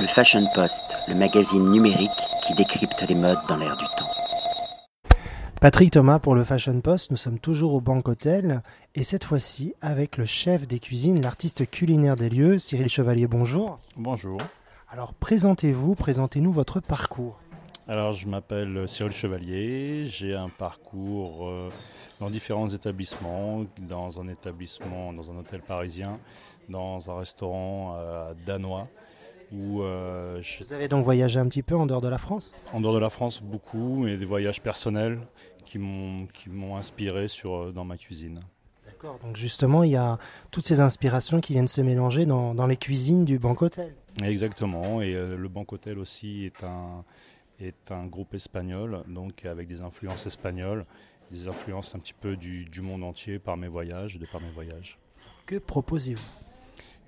Le Fashion Post, le magazine numérique qui décrypte les modes dans l'air du temps. Patrick Thomas pour le Fashion Post, nous sommes toujours au Banque Hôtel et cette fois-ci avec le chef des cuisines, l'artiste culinaire des lieux, Cyril Chevalier, bonjour. Bonjour. Alors présentez-vous, présentez-nous votre parcours. Alors je m'appelle Cyril Chevalier, j'ai un parcours euh, dans différents établissements, dans un établissement, dans un hôtel parisien, dans un restaurant euh, danois. Où, euh, je- Vous avez donc voyagé un petit peu en dehors de la France en dehors de la France, beaucoup, et des voyages personnels qui m'ont inspiré sur, euh, dans ma cuisine. D'accord, donc justement il y a toutes ces inspirations qui viennent se mélanger dans, dans les cuisines du Banque Hôtel. Exactement, et euh, le Banque Hôtel aussi est un, est un groupe espagnol, donc avec des influences espagnoles, des influences un petit peu du, du monde entier par mes voyages, de par mes voyages. Que proposez-vous?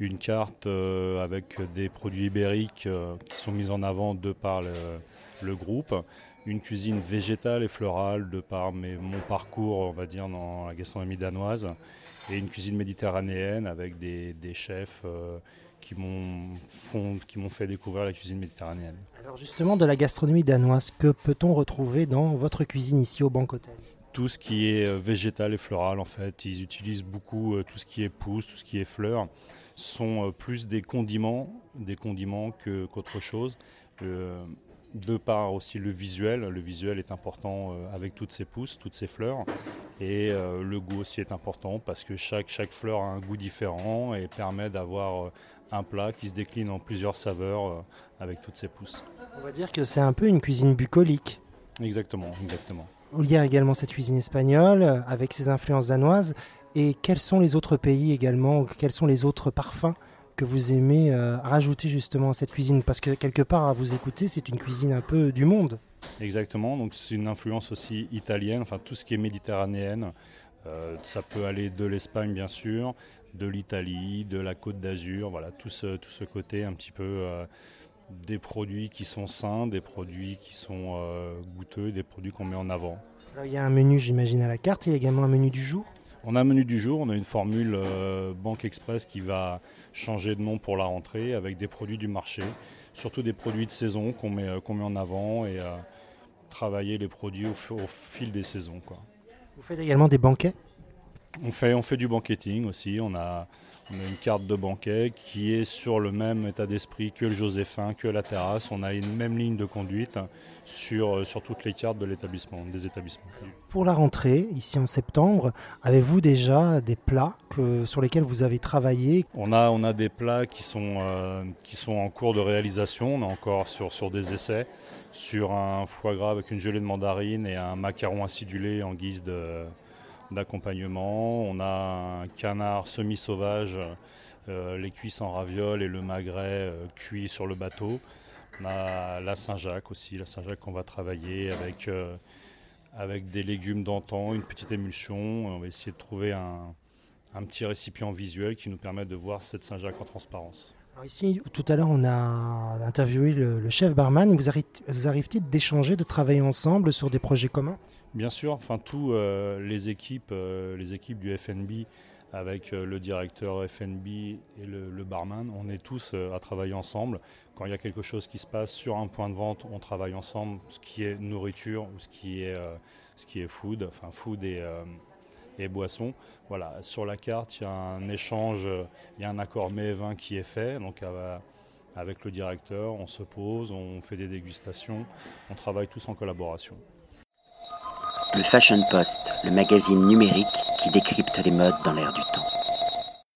Une carte euh, avec des produits ibériques euh, qui sont mis en avant de par le, groupe, une cuisine végétale et florale de par mes- mon parcours, on va dire, dans la gastronomie danoise, et une cuisine méditerranéenne avec des, chefs euh, qui m'ont fait découvrir la cuisine méditerranéenne. Alors justement de la gastronomie danoise, que peut-on retrouver dans votre cuisine ici au Banque Hôtel? Tout ce qui est euh, végétal et floral, en fait, ils utilisent beaucoup euh, tout ce qui est pousse, tout ce qui est fleurs, sont euh, plus des condiments, des condiments que- qu'autre chose. Euh, de par aussi le visuel, le visuel est important avec toutes ces pousses, toutes ces fleurs, et euh, le goût aussi est important parce que chaque, chaque fleur a un goût différent et permet d'avoir un plat qui se décline en plusieurs saveurs avec toutes ces pousses. On va dire que c'est un peu une cuisine bucolique. Exactement, exactement. Il y a également cette cuisine espagnole euh, avec ses influences danoises. Et quels sont les autres pays également Quels sont les autres parfums que vous aimez euh, rajouter justement à cette cuisine? Parce que quelque part, à vous écouter, c'est une cuisine un peu du monde. Exactement, donc c'est une influence aussi italienne, enfin tout ce qui est méditerranéenne. Euh, ça peut aller de l'Espagne bien sûr, de l'Italie, de la Côte d'Azur, voilà, tout ce, côté un petit peu des produits qui sont sains, des produits qui sont euh, goûteux, des produits qu'on met en avant. Alors, il y a un menu, j'imagine, à la carte. Il y a également un menu du jour? On a un menu du jour, on a une formule euh, Banque Express qui va changer de nom pour la rentrée avec des produits du marché, surtout des produits de saison qu'on met, euh, met en avant et euh, travailler les produits au, fil des saisons. Quoi. Vous faites également des banquets? On fait, on fait du banqueting aussi. On a, on a une carte de banquet qui est sur le même état d'esprit que le Joséphin, que la terrasse. On a une même ligne de conduite sur, euh, sur toutes les cartes de l'établissement, des établissements. Pour la rentrée, ici en septembre, avez-vous déjà des plats que- sur lesquels vous avez travaillé? On a, on a des plats qui sont, euh, qui sont en cours de réalisation. On est encore sur, sur des essais, sur un foie gras avec une gelée de mandarine et un macaron acidulé en guise de- d'accompagnement. On a un canard semi-sauvage, euh, les cuisses en ravioles et le magret euh, cuit sur le bateau. On a la Saint-Jacques aussi, la Saint-Jacques qu'on va travailler avec, euh, avec des légumes d'antan, une petite émulsion. On va essayer de trouver un, un petit récipient visuel qui nous permet de voir cette Saint-Jacques en transparence. Ici, tout à l'heure, on a interviewé le, chef barman. Vous arri- vous arrive-t-il d'échanger, de travailler ensemble sur des projets communs? Bien sûr, enfin tous euh, les équipes, euh, les équipes du FNB avec euh, le directeur FNB et le, le barman, on est tous à travailler ensemble. Quand il y a quelque chose qui se passe sur un point de vente, on travaille ensemble, ce qui est nourriture ou ce qui est, ce qui est food, enfin food et, et boisson. Voilà, sur la carte, il y a un échange, euh, il y a un accord mets et vin qui est fait. Donc avec le directeur, on se pose, on fait des dégustations, on travaille tous en collaboration. Le Fashion Post, le magazine numérique qui décrypte les modes dans l'air du temps.